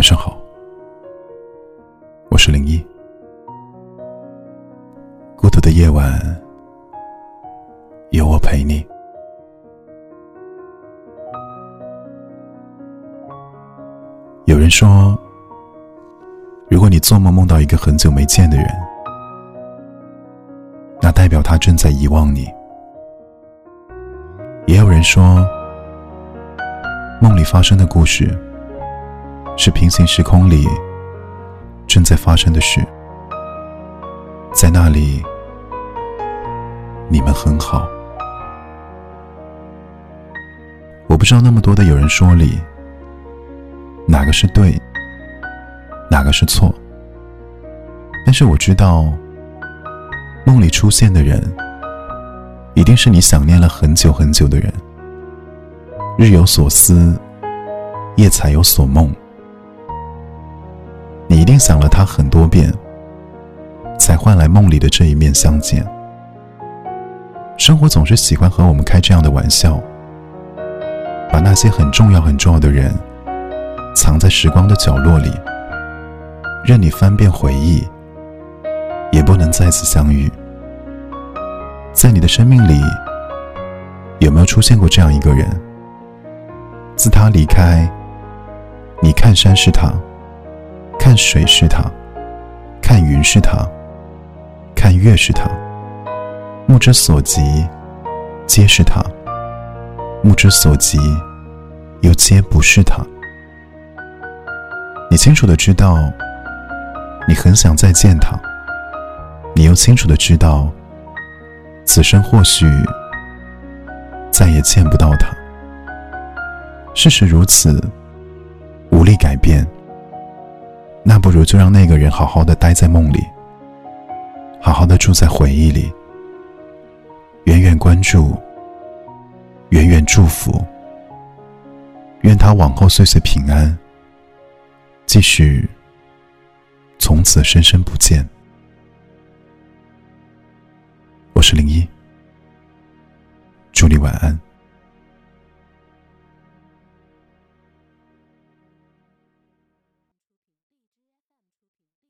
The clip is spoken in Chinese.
晚上好，我是林一。孤独的夜晚，有我陪你。有人说，如果你做梦梦到一个很久没见的人，那代表他正在遗忘你。也有人说，梦里发生的故事是平行时空里正在发生的事，在那里你们很好。我不知道那么多的有人说理。哪个是对，哪个是错？但是我知道，梦里出现的人，一定是你想念了很久很久的人。日有所思，夜才有所梦。你一定想了他很多遍，才换来梦里的这一面相见。生活总是喜欢和我们开这样的玩笑，把那些很重要很重要的人。藏在时光的角落里，任你翻遍回忆，也不能再次相遇。在你的生命里，有没有出现过这样一个人？自他离开，你看山是他，看水是他，看云是他，看月是他，目之所及皆是他，目之所及又皆不是他。你清楚的知道，你很想再见他，你又清楚的知道，此生或许再也见不到他。事实如此，无力改变。那不如就让那个人好好的待在梦里，好好的住在回忆里，远远关注，远远祝福，愿他往后岁岁平安。即使从此深深不见，我是零一，祝你晚安。